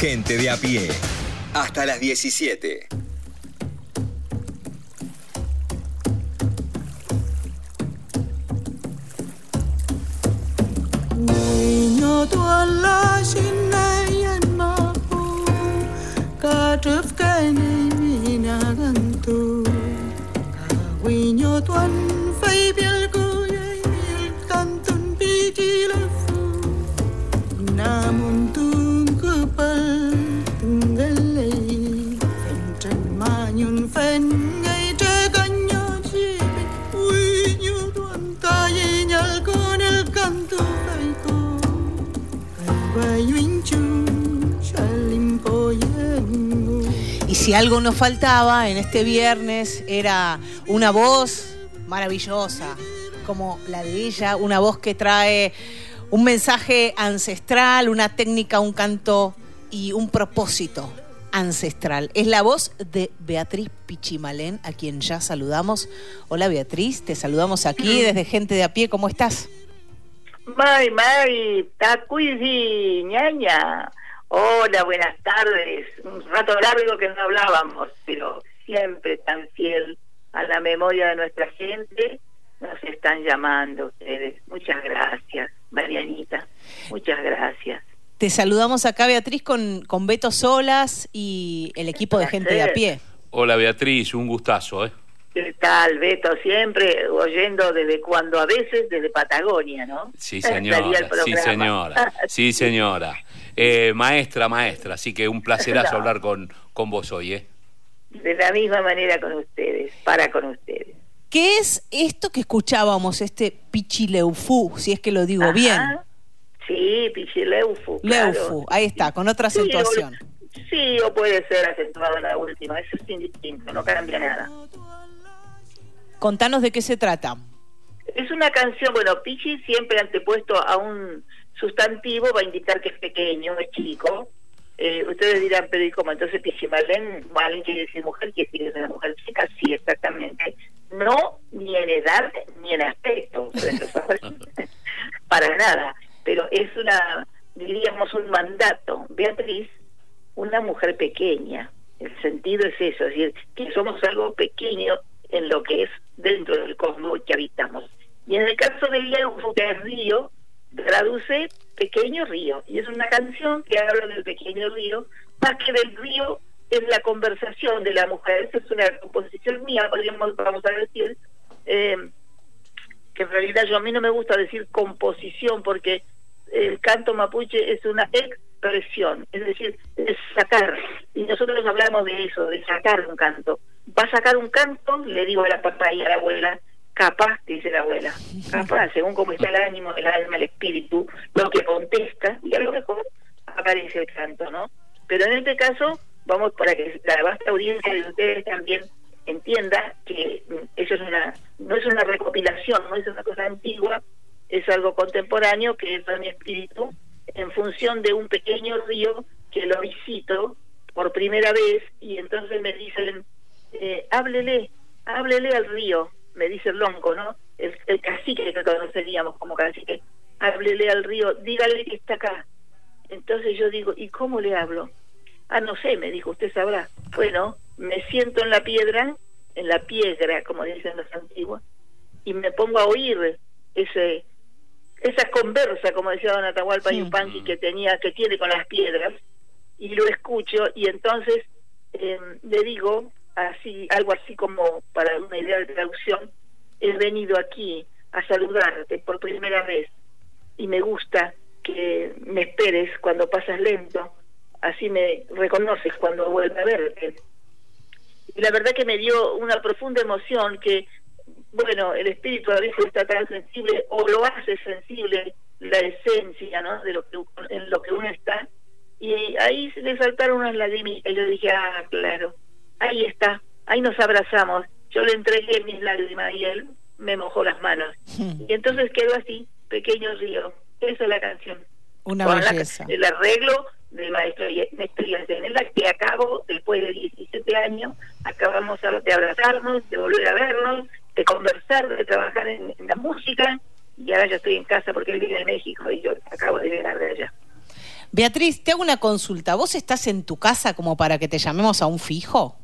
Gente de a pie. Hasta las 17. Si algo nos faltaba en este viernes era una voz maravillosa, como la de ella, una voz que trae un mensaje ancestral, una técnica, un canto y un propósito ancestral. Es la voz de Beatriz Pichimalén, a quien ya saludamos. Hola Beatriz, te saludamos aquí desde Gente de a pie, ¿cómo estás? May, May, tacuidi, ñaña. Hola, buenas tardes. Un rato largo que no hablábamos, pero siempre tan fiel a la memoria de nuestra gente. Nos están llamando ustedes. Muchas gracias, Marianita. Muchas gracias. Te saludamos acá, Beatriz, con, con Beto Solas y el equipo de gente de a pie. Hola, Beatriz, un gustazo, ¿eh? ¿Qué tal, Beto? Siempre oyendo desde cuando, a veces desde Patagonia, ¿no? Sí, señora. sí, señora. Sí, señora. Eh, maestra, maestra, así que un placerazo hablar con, con vos hoy, ¿eh? De la misma manera con ustedes, para con ustedes. ¿Qué es esto que escuchábamos, este Pichileufu, si es que lo digo bien? Sí, Pichileufu. Leufu, ahí está, con otra acentuación. Sí, o, puede ser acentuado en la última, eso es indistinto, no cambia nada. Contanos de qué se trata. Es una canción, bueno, Pichi siempre antepuesto a un sustantivo va a indicar que es pequeño, es chico. Eh, ustedes dirán, pero ¿y cómo? Entonces Pichimalén, Malén quiere decir mujer, quiere decir una mujer chica, sí, exactamente. No ni en edad ni en aspecto, para nada. Pero es una, diríamos, un mandato. Beatriz, una mujer pequeña. El sentido es eso, es decir, que somos algo pequeño en lo que es dentro del cosmos que habitamos. Y en el caso de Leo, que es río, traduce Pequeño Río, y es una canción que habla del pequeño río, más que del río es la conversación de la mujer, es una composición mía, podríamos, vamos a decir, eh, que en realidad yo a mí no me gusta decir composición, porque el canto mapuche es una expresión, es decir, es sacar, y nosotros hablamos de eso, de sacar un canto. Va a sacar un canto, le digo a la papá y a la abuela, capaz, dice la abuela, capaz, según cómo está el ánimo, el alma, el espíritu, lo que contesta, y a lo mejor aparece el canto, ¿no? Pero en este caso, vamos para que la vasta audiencia de ustedes también entienda que eso es una, no es una recopilación, no es una cosa antigua, es algo contemporáneo que es mi espíritu en función de un pequeño río que lo visito por primera vez y entonces me dicen, eh, háblele, háblele al río, me dice el lonco, ¿no? El, el cacique que conoceríamos como cacique, háblele al río, dígale que está acá. Entonces yo digo, ¿y cómo le hablo? Ah, no sé, me dijo, usted sabrá. Bueno, me siento en la piedra, en la piedra, como dicen los antiguos, y me pongo a oír ese esa conversa, como decía Don Atahualpa Yupanqui, que tenía, que tiene con las piedras, y lo escucho, y entonces eh, le digo, así, algo así como para una idea de traducción, he venido aquí a saludarte por primera vez y me gusta que me esperes cuando pasas lento, así me reconoces cuando vuelve a verte. Y la verdad que me dio una profunda emoción que, bueno, el espíritu a veces está tan sensible o lo hace sensible la esencia, ¿no? De lo que en lo que uno está. Y ahí se le saltaron unas lágrimas y yo dije, ah, claro, ahí está, ahí nos abrazamos. Yo le entregué mis lágrimas y él me mojó las manos. Y entonces quedó así, pequeño río. Esa es la canción. Una belleza. el arreglo del maestro Néstor la que acabo, después de 17 años, acabamos de abrazarnos, de volver a vernos, de conversar, de trabajar en, la música, y ahora ya estoy en casa porque él vive en México y yo acabo de llegar de allá. Beatriz, te hago una consulta. ¿Vos estás en tu casa como para que te llamemos a un fijo?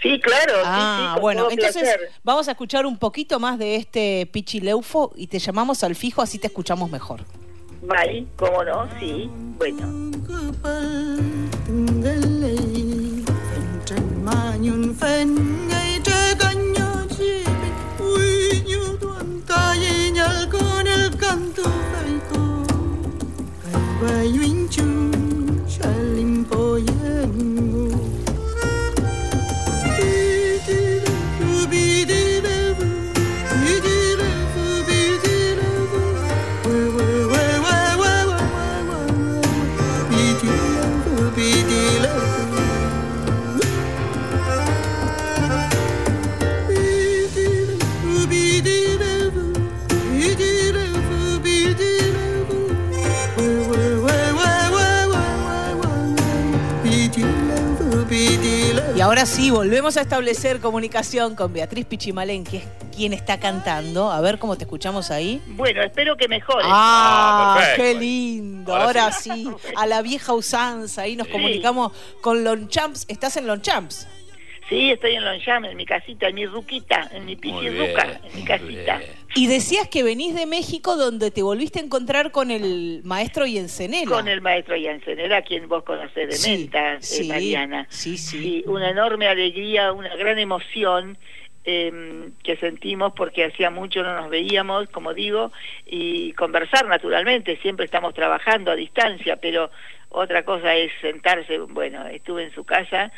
Sí, claro. Ah, bueno, entonces vamos a escuchar un poquito más de este Pichileufo y te llamamos al fijo, así te escuchamos mejor. Vale, cómo no, sí, bueno. Ahora sí, volvemos a establecer comunicación con Beatriz Pichimalén, que es quien está cantando. A ver cómo te escuchamos ahí. Bueno, espero que mejore. Ah, ah qué lindo. Ahora, sí. a la vieja usanza. Ahí nos comunicamos con Lonchamps. ¿Estás en Lonchamps? Sí, estoy en Lonchamps, en mi casita, en mi ruquita, en mi pichirruca, en mi casita. Y decías que venís de México donde te volviste a encontrar con el maestro Yencenela. Con el maestro Yencenela, quien vos conocés de Menta, eh, Mariana. Sí, sí. una enorme alegría, una gran emoción em, que sentimos porque hacía mucho no nos veíamos, como digo, y conversar naturalmente, siempre estamos trabajando a distancia, pero otra cosa es sentarse, bueno, estuve en su casa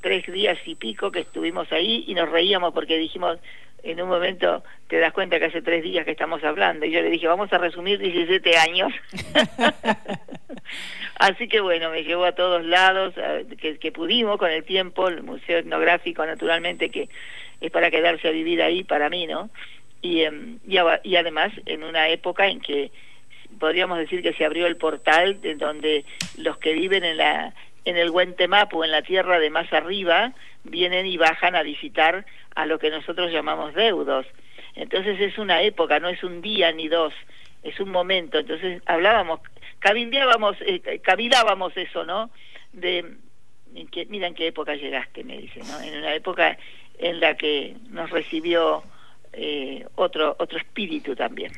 tres días y pico que estuvimos ahí y nos reíamos porque dijimos, en un momento te das cuenta que hace tres días que estamos hablando y yo le dije, vamos a resumir 17 años. Así que bueno, me llevó a todos lados, que, pudimos con el tiempo, el Museo Etnográfico naturalmente que es para quedarse a vivir ahí para mí, ¿no? Y, em, y, además en una época en que podríamos decir que se abrió el portal de donde los que viven en la en el Huentemapu, en la tierra de más arriba, vienen y bajan a visitar a lo que nosotros llamamos deudos. Entonces es una época, no es un día ni dos, es un momento. Entonces hablábamos, cabildeábamos, eh, cavilábamos eso, ¿no? De, que, mira en qué época llegaste, me dice, ¿no? En una época en la que nos recibió eh, otro, otro espíritu también.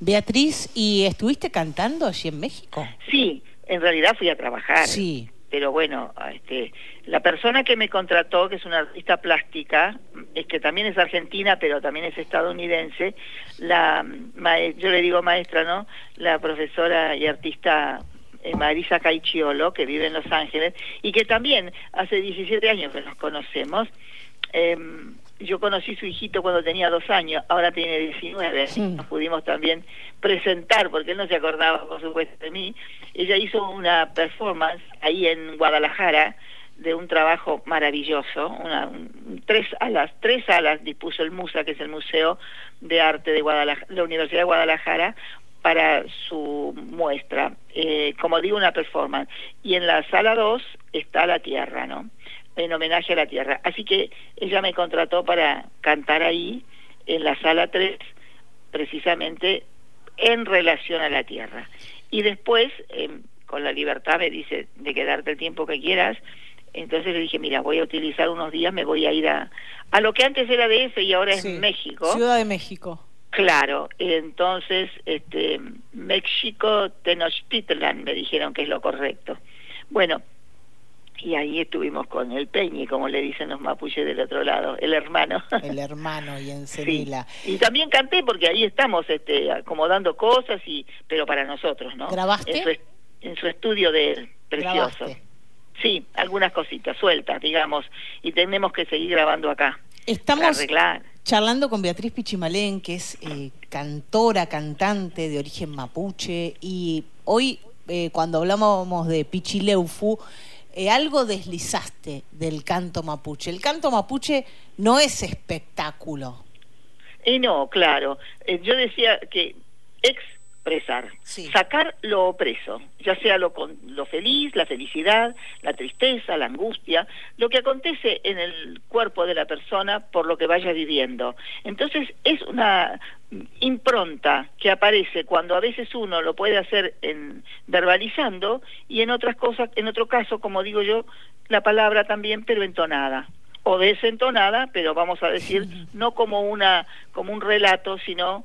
Beatriz, ¿y estuviste cantando allí en México? Sí, en realidad fui a trabajar. Sí. Pero bueno, este, la persona que me contrató, que es una artista plástica, es que también es argentina, pero también es estadounidense, la yo le digo maestra, ¿no? La profesora y artista eh, Marisa Caichiolo, que vive en Los Ángeles, y que también hace 17 años que nos conocemos. Eh, yo conocí su hijito cuando tenía dos años, ahora tiene 19, nos pudimos también presentar, porque él no se acordaba, por supuesto, de mí. Ella hizo una performance ahí en Guadalajara de un trabajo maravilloso, una, tres alas, tres alas dispuso el MUSA, que es el Museo de Arte de Guadalajara, la Universidad de Guadalajara, para su muestra, eh, como digo, una performance. Y en la sala 2 está la Tierra, ¿no? en homenaje a la tierra. Así que ella me contrató para cantar ahí, en la sala 3, precisamente en relación a la tierra. Y después, em, con la libertad, me dice de quedarte el tiempo que quieras. Entonces le dije, mira, voy a utilizar unos días, me voy a ir a, a lo que antes era DF y ahora es México. Ciudad de México. Claro, entonces, este, México Tenochtitlan me dijeron que es lo correcto. Bueno, y ahí estuvimos con el Peñi, como le dicen los mapuches del otro lado, el hermano. El hermano y en Sevilla. Y también canté porque ahí estamos este, acomodando cosas, y pero para nosotros, ¿no? ¿Grabaste? En su, estudio de precioso. Sí, algunas cositas sueltas, digamos, y tenemos que seguir grabando acá. Estamos charlando con Beatriz Pichimalén, que es eh, cantora, cantante de origen mapuche, y hoy eh, cuando hablamos de Pichileufu, eh, algo deslizaste del canto mapuche. El canto mapuche no es espectáculo. Y no, claro. Eh, yo decía que ex expresar, sacar lo opreso, ya sea lo, lo feliz, la felicidad, la tristeza, la angustia, lo que acontece en el cuerpo de la persona por lo que vaya viviendo. Entonces es una impronta que aparece cuando a veces uno lo puede hacer en verbalizando y en otras cosas, en otro caso, como digo yo, la palabra también pero entonada. O desentonada, pero vamos a decir no como una como un relato, sino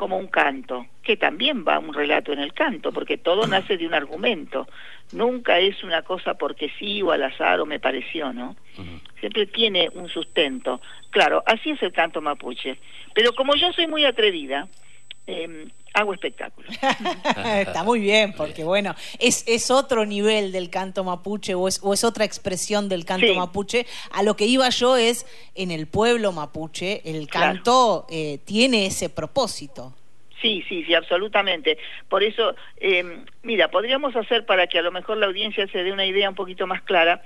como un canto, que también va un relato en el canto, porque todo nace de un argumento. Nunca es una cosa porque sí o al azar o me pareció, ¿no? Siempre tiene un sustento. Claro, así es el canto mapuche. Pero como yo soy muy atrevida, eh, hago espectáculos. Está muy bien, porque bueno, es, es otro nivel del canto mapuche o es, o es otra expresión del canto mapuche. A lo que iba yo es, en el pueblo mapuche, el canto eh, tiene ese propósito. Sí, sí, sí, absolutamente. Por eso, eh, mira, podríamos hacer para que a lo mejor la audiencia se dé una idea un poquito más clara,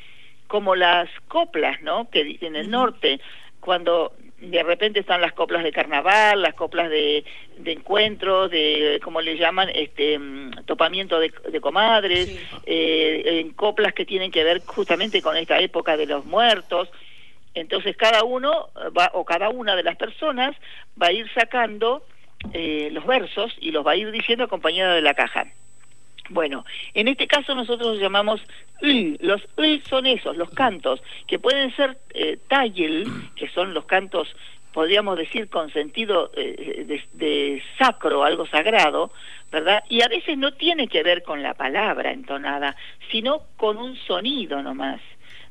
como las coplas, ¿no? Que en el norte, cuando de repente están las coplas de carnaval, las coplas de, de encuentros, de, como le llaman, este mm, topamiento de, comadres, eh, en coplas que tienen que ver justamente con esta época de los muertos. Entonces cada uno va, o cada una de las personas va a ir sacando eh, los versos y los va a ir diciendo acompañada de la caja. Bueno, en este caso nosotros llamamos Los son esos, los cantos, que pueden ser eh, que son los cantos, podríamos decir, con sentido eh, de, de, sacro, algo sagrado, ¿verdad? Y a veces no tiene que ver con la palabra entonada, sino con un sonido nomás.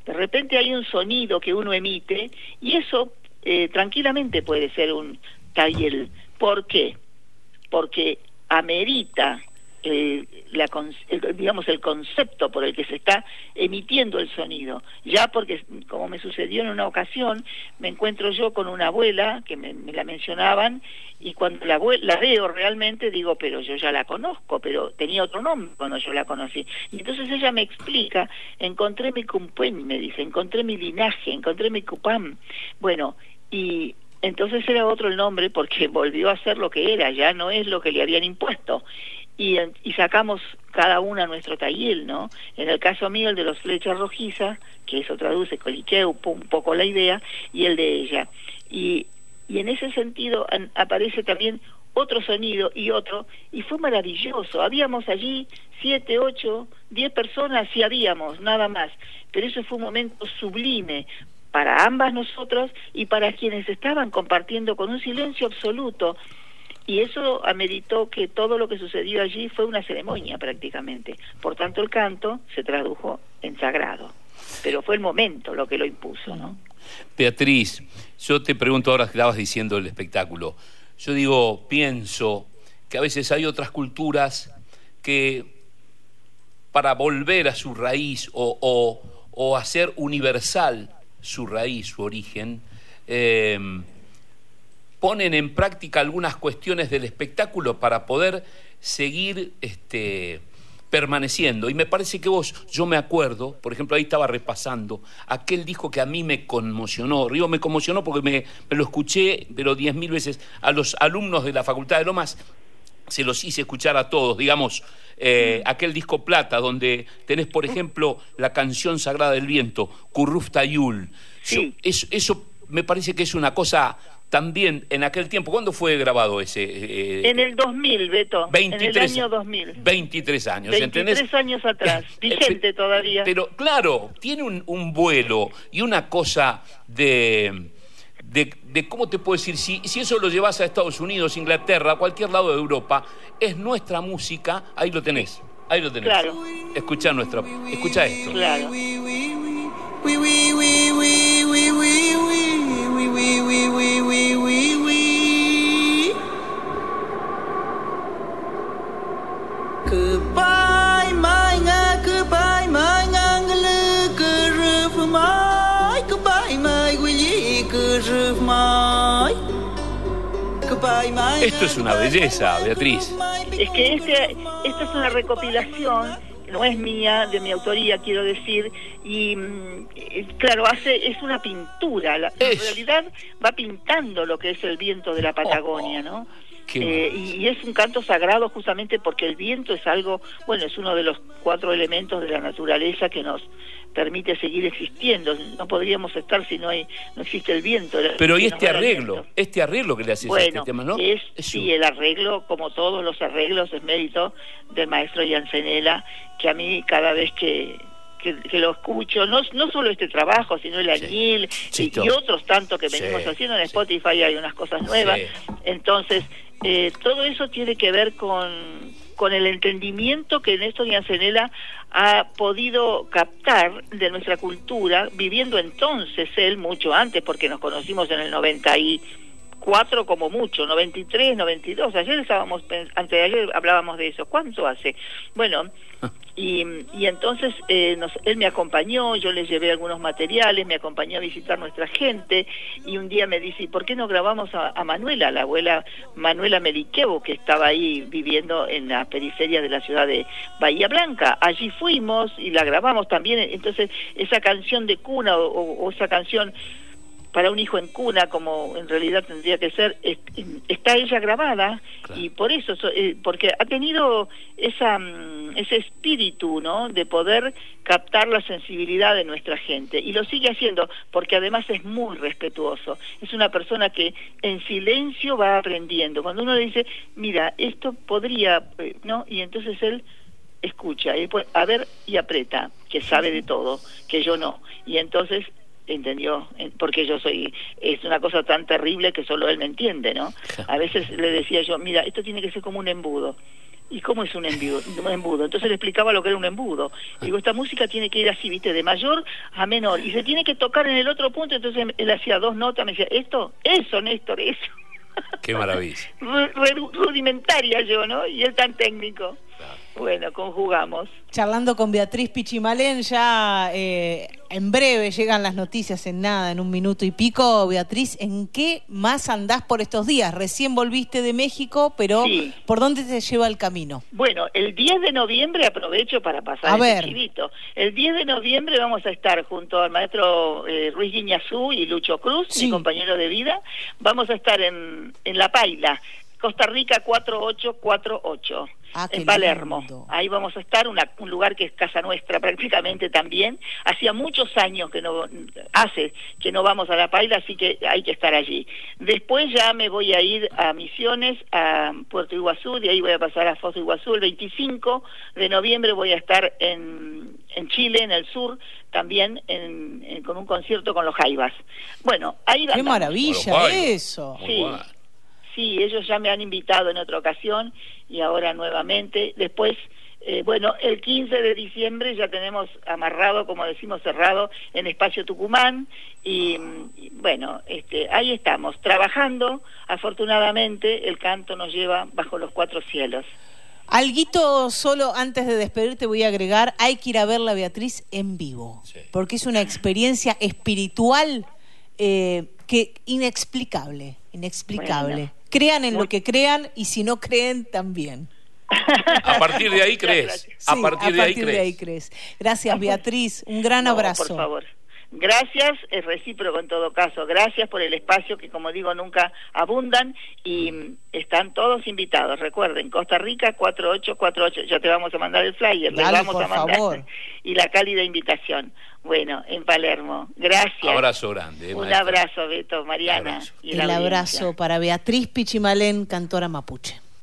De repente hay un sonido que uno emite y eso eh, tranquilamente puede ser un tayel. ¿Por qué? Porque amerita eh, la, digamos el concepto por el que se está emitiendo el sonido. Ya porque como me sucedió en una ocasión me encuentro yo con una abuela que me, la mencionaban y cuando la, la veo realmente digo pero yo ya la conozco pero tenía otro nombre cuando yo la conocí y entonces ella me explica encontré mi cumpuén me dice encontré mi linaje encontré mi cupam bueno y entonces era otro el nombre porque volvió a ser lo que era, ya no es lo que le habían impuesto y, y sacamos cada una nuestro taller, ¿no? En el caso mío, el de los flechas rojizas, que eso traduce coliqueo un poco la idea, y el de ella. Y, y en ese sentido aparece también otro sonido y otro, y fue maravilloso. Habíamos allí siete, ocho, diez personas, y habíamos, nada más. Pero eso fue un momento sublime para ambas nosotras y para quienes estaban compartiendo con un silencio absoluto y eso ameritó que todo lo que sucedió allí fue una ceremonia prácticamente. Por tanto, el canto se tradujo en sagrado. Pero fue el momento lo que lo impuso, ¿no? Beatriz, yo te pregunto ahora que estabas diciendo el espectáculo. Yo digo, pienso que a veces hay otras culturas que para volver a su raíz o, o, hacer universal su raíz, su origen, eh, ponen en práctica algunas cuestiones del espectáculo para poder seguir este, permaneciendo. Y me parece que vos, yo me acuerdo, por ejemplo, ahí estaba repasando, aquel disco que a mí me conmocionó, Río me conmocionó porque me, lo escuché, pero diez mil veces, a los alumnos de la Facultad de Lomas, se los hice escuchar a todos, digamos, eh, aquel disco Plata, donde tenés, por ejemplo, la canción Sagrada del Viento, Curruftayul. Sí. eso, eso me parece que es una cosa también en aquel tiempo, ¿cuándo fue grabado ese? Eh, en el 2000, Beto. 23, en el año 2000. 23 años, 23 años atrás, vigente todavía. Pero claro, tiene un, vuelo y una cosa de, de, ¿cómo te puedo decir? Si, si eso lo llevas a Estados Unidos, Inglaterra, a cualquier lado de Europa, es nuestra música, ahí lo tenés, ahí lo tenés. Claro. Escucha nuestra, escucha esto. Claro. Esto es una belleza, Beatriz. Es que este, esta es una recopilación, no es mía, de mi autoría, quiero decir, y mm, claro, hace es una pintura. en realidad va pintando lo que es el viento de la Patagonia, ¿no? Eh, y, es un canto sagrado justamente porque el viento es algo, bueno, es uno de los cuatro elementos de la naturaleza que nos permite seguir existiendo. No podríamos estar si no hay, no existe el viento. Pero y este arreglo, este arreglo que le haces a este tema, ¿no? Es, sí, el arreglo, como todos los arreglos, es mérito del maestro Jansenela, que a mí cada vez que, que, lo escucho, no, no solo este trabajo, sino el Añil y, otros tantos que venimos haciendo en Spotify, hay unas cosas nuevas. Entonces, eh, todo eso tiene que ver con, con el entendimiento que Néstor Yancenela ha podido captar de nuestra cultura, viviendo entonces él mucho antes, porque nos conocimos en el 90 y cuatro como mucho, 93, 92. Ayer estábamos, antes de ayer hablábamos de eso. ¿Cuánto hace? Bueno, y, y entonces eh, nos, él me acompañó, yo le llevé algunos materiales, me acompañó a visitar nuestra gente y un día me dice, ¿y por qué no grabamos a, a Manuela, la abuela Manuela Meliquevo, que estaba ahí viviendo en la periferia de la ciudad de Bahía Blanca? Allí fuimos y la grabamos también. Entonces, esa canción de cuna o esa canción para un hijo en cuna, como en realidad tendría que ser, está ella grabada y por eso, eh, porque ha tenido esa, mm, ese espíritu, ¿no? De poder captar la sensibilidad de nuestra gente y lo sigue haciendo porque además es muy respetuoso. Es una persona que en silencio va aprendiendo. Cuando uno le dice, mira, esto podría, eh, ¿no? Y entonces él escucha y pues, a ver y aprieta, que sabe de todo, que yo no. Y entonces entendió porque yo soy es una cosa tan terrible que solo él me entiende no a veces le decía yo mira esto tiene que ser como un embudo ¿Y cómo es un embudo? un embudo? Entonces le explicaba lo que era un embudo. Digo, esta música tiene que ir así, ¿viste? De mayor a menor. Y se tiene que tocar en el otro punto. Entonces él hacía dos notas, me decía, ¿esto? Eso, Néstor, eso. Qué maravilla. Rudimentaria yo, ¿no? Y él tan técnico. Bueno, conjugamos. Charlando con Beatriz Pichimalén, ya eh, en breve llegan las noticias en nada, en un minuto y pico. Beatriz, ¿en qué más andás por estos días? Recién volviste de México, pero ¿por dónde te lleva el camino? Bueno, el 10 de noviembre aprovecho para pasar a ver. chivito. El 10 de noviembre vamos a estar junto al maestro eh, Ruiz Guiñazú y Lucho Cruz, mi compañero de vida. Vamos a estar en, en La Paila, Costa Rica 4848. Ah, en Palermo. Ahí vamos a estar, un lugar que es casa nuestra prácticamente también. Hacía muchos años que no hace que no vamos a La Paila, así que hay que estar allí. Después ya me voy a ir a Misiones, a Puerto Iguazú, de ahí voy a pasar a Foz Iguazú. El 25 de noviembre voy a estar en, en Chile, en el sur, también en, con un concierto con los Jaivas. Bueno, ahí ¡Qué maravilla eso! Sí. Sí, ellos ya me han invitado en otra ocasión y ahora nuevamente. Después, eh, bueno, el 15 de diciembre ya tenemos amarrado, como decimos, cerrado en Espacio Tucumán y, bueno, este, ahí estamos, trabajando. Afortunadamente, el canto nos lleva bajo los cuatro cielos. Alguito solo antes de despedirte voy a agregar, hay que ir a ver la Beatriz en vivo, porque es una experiencia espiritual eh, que inexplicable, inexplicable crean en lo que crean y si no creen también. A partir de ahí crees. a partir, de, ahí crees. Gracias, Beatriz. Un gran abrazo. Por favor. Gracias, es recíproco en todo caso. Gracias por el espacio que, como digo, nunca abundan y están todos invitados. Recuerden, Costa Rica 4848. Ya te vamos a mandar el flyer, Dale, vamos por a mandar favor. y la cálida invitación. Bueno, en Palermo. Gracias. Abrazo grande. Eh, Un abrazo, Beto, Mariana. Y el abrazo para Beatriz Pichimalén, cantora mapuche.